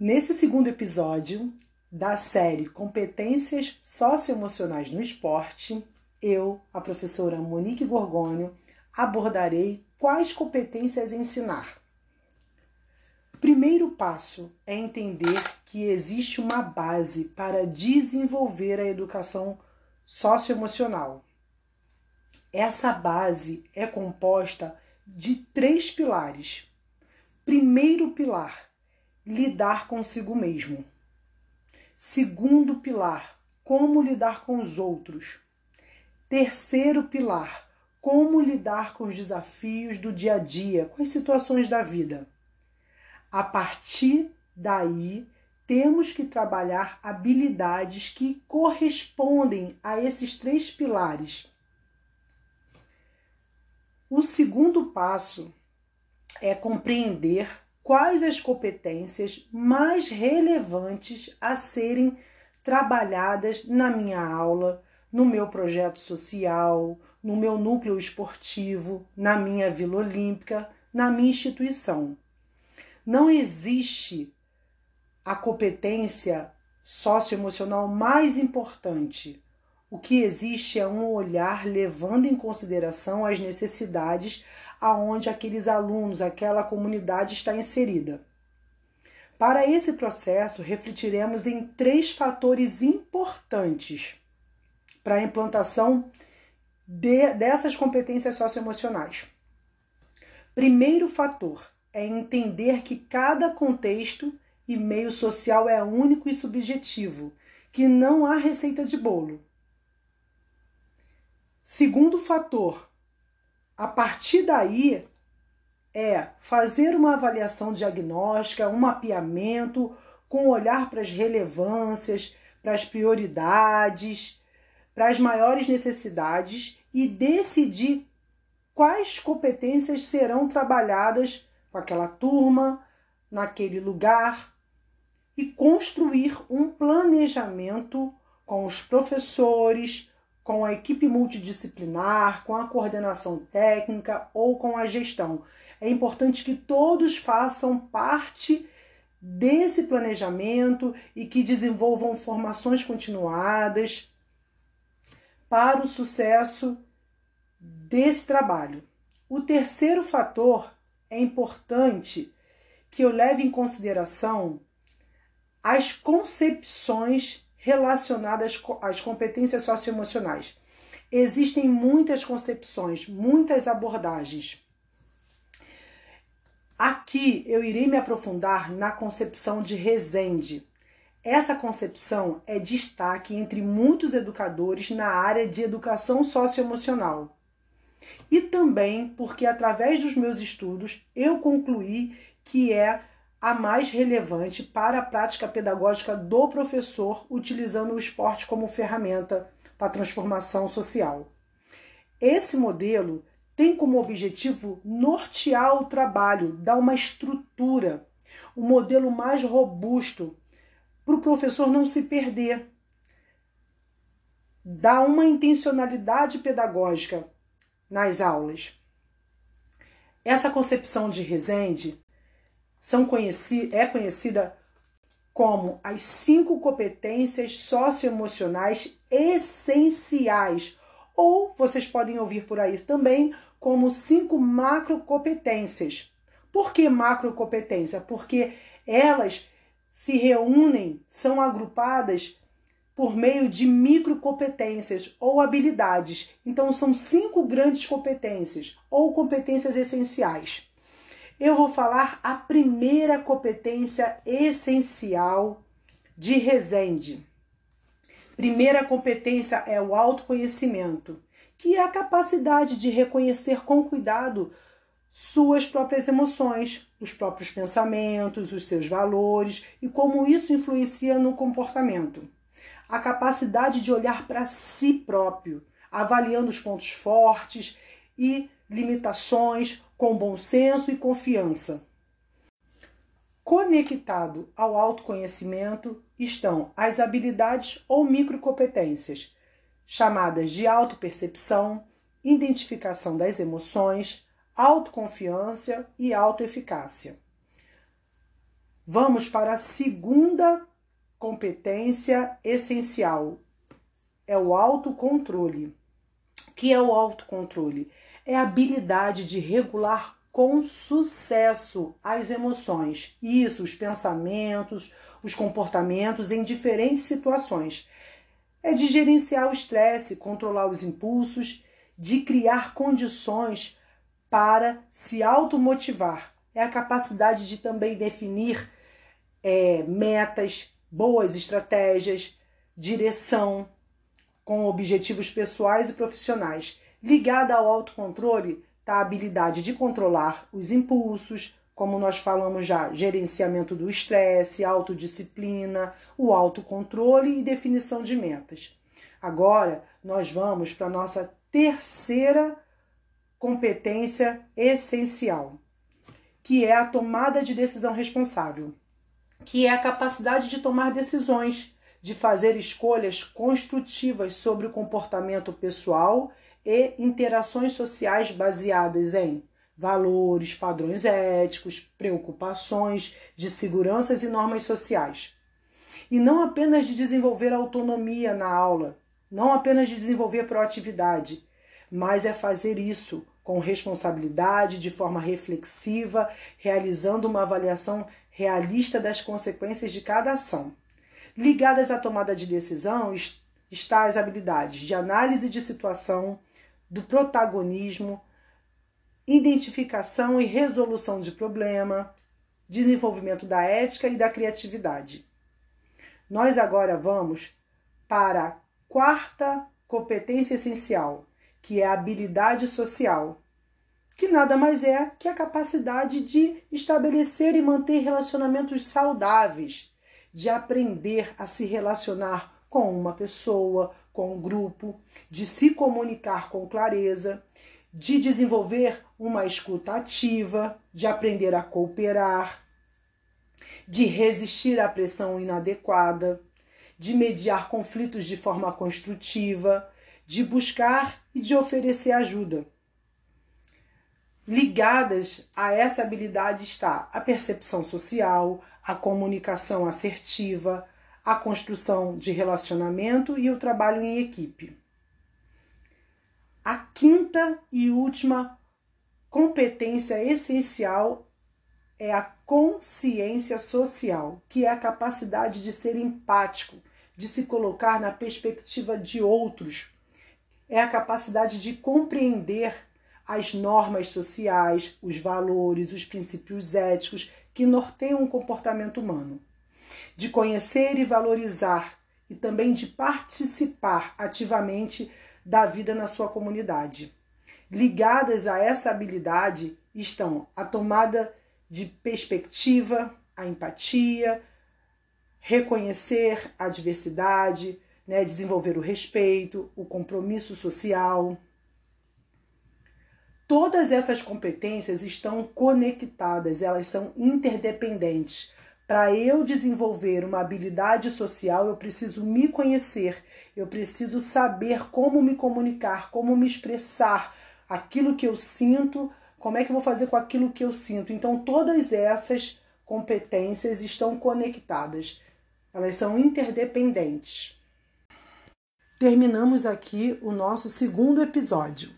Nesse segundo episódio da série Competências Socioemocionais no Esporte, eu, a professora Monique Gorgônio, abordarei quais competências ensinar. Primeiro passo é entender que existe uma base para desenvolver a educação socioemocional. Essa base é composta de três pilares. Primeiro pilar, lidar consigo mesmo. Segundo pilar, como lidar com os outros. Terceiro pilar, como lidar com os desafios do dia a dia, com as situações da vida. A partir daí, temos que trabalhar habilidades que correspondem a esses três pilares. O segundo passo é compreender quais as competências mais relevantes a serem trabalhadas na minha aula, no meu projeto social, no meu núcleo esportivo, na minha Vila Olímpica, na minha instituição. Não existe a competência socioemocional mais importante. O que existe é um olhar levando em consideração as necessidades aonde aqueles alunos, aquela comunidade está inserida. Para esse processo, refletiremos em três fatores importantes para a implantação de, dessas competências socioemocionais. Primeiro fator é entender que cada contexto e meio social é único e subjetivo, que não há receita de bolo. Segundo fator, a partir daí, é fazer uma avaliação diagnóstica, um mapeamento, com olhar para as relevâncias, para as prioridades, para as maiores necessidades e decidir quais competências serão trabalhadas com aquela turma, naquele lugar e construir um planejamento com os professores, com a equipe multidisciplinar, com a coordenação técnica ou com a gestão. É importante que todos façam parte desse planejamento e que desenvolvam formações continuadas para o sucesso desse trabalho. O terceiro fator é importante que eu leve em consideração as concepções relacionadas às competências socioemocionais. Existem muitas concepções, muitas abordagens. Aqui eu irei me aprofundar na concepção de Resende. Essa concepção é destaque entre muitos educadores na área de educação socioemocional. E também porque, através dos meus estudos, eu concluí que é a mais relevante para a prática pedagógica do professor, utilizando o esporte como ferramenta para a transformação social. Esse modelo tem como objetivo nortear o trabalho, dar uma estrutura, um modelo mais robusto para o professor não se perder, dar uma intencionalidade pedagógica nas aulas. Essa concepção de Resende são conheci é conhecida como as cinco competências socioemocionais essenciais, ou vocês podem ouvir por aí também como cinco macrocompetências. Por que macrocompetência? Porque elas se reúnem, são agrupadas por meio de microcompetências ou habilidades. Então são cinco grandes competências ou competências essenciais eu vou falar a primeira competência essencial de Resende. Primeira competência é o autoconhecimento, que é a capacidade de reconhecer com cuidado suas próprias emoções, os próprios pensamentos, os seus valores e como isso influencia no comportamento. A capacidade de olhar para si próprio, avaliando os pontos fortes e limitações com bom senso e confiança. Conectado ao autoconhecimento estão as habilidades ou microcompetências, chamadas de autopercepção, identificação das emoções, autoconfiança e autoeficácia. Vamos para a segunda competência essencial. É o autocontrole. O que é o autocontrole? É a habilidade de regular com sucesso as emoções, isso, os pensamentos, os comportamentos em diferentes situações. É de gerenciar o estresse, controlar os impulsos, de criar condições para se automotivar. É a capacidade de também definir é, metas, boas estratégias, direção, com objetivos pessoais e profissionais. Ligada ao autocontrole está a habilidade de controlar os impulsos, como nós falamos já, gerenciamento do estresse, autodisciplina, o autocontrole e definição de metas. Agora nós vamos para a nossa terceira competência essencial, que é a tomada de decisão responsável, que é a capacidade de tomar decisões, de fazer escolhas construtivas sobre o comportamento pessoal e interações sociais baseadas em valores, padrões éticos, preocupações de seguranças e normas sociais. E não apenas de desenvolver autonomia na aula, não apenas de desenvolver proatividade, mas é fazer isso com responsabilidade, de forma reflexiva, realizando uma avaliação realista das consequências de cada ação. Ligadas à tomada de decisão está as habilidades de análise de situação, do protagonismo, identificação e resolução de problema, desenvolvimento da ética e da criatividade. Nós agora vamos para a quarta competência essencial, que é a habilidade social, que nada mais é que a capacidade de estabelecer e manter relacionamentos saudáveis, de aprender a se relacionar com uma pessoa, com um grupo, de se comunicar com clareza, de desenvolver uma escuta ativa, de aprender a cooperar, de resistir à pressão inadequada, de mediar conflitos de forma construtiva, de buscar e de oferecer ajuda. Ligadas a essa habilidade está a percepção social, a comunicação assertiva, a construção de relacionamento e o trabalho em equipe. A quinta e última competência essencial é a consciência social, que é a capacidade de ser empático, de se colocar na perspectiva de outros. É a capacidade de compreender as normas sociais, os valores, os princípios éticos que norteiam o comportamento humano de conhecer e valorizar e também de participar ativamente da vida na sua comunidade. Ligadas a essa habilidade estão a tomada de perspectiva, a empatia, reconhecer a diversidade, né, desenvolver o respeito, o compromisso social. Todas essas competências estão conectadas, elas são interdependentes. Para eu desenvolver uma habilidade social, eu preciso me conhecer, eu preciso saber como me comunicar, como me expressar aquilo que eu sinto, como é que eu vou fazer com aquilo que eu sinto. Então, todas essas competências estão conectadas, elas são interdependentes. Terminamos aqui o nosso segundo episódio.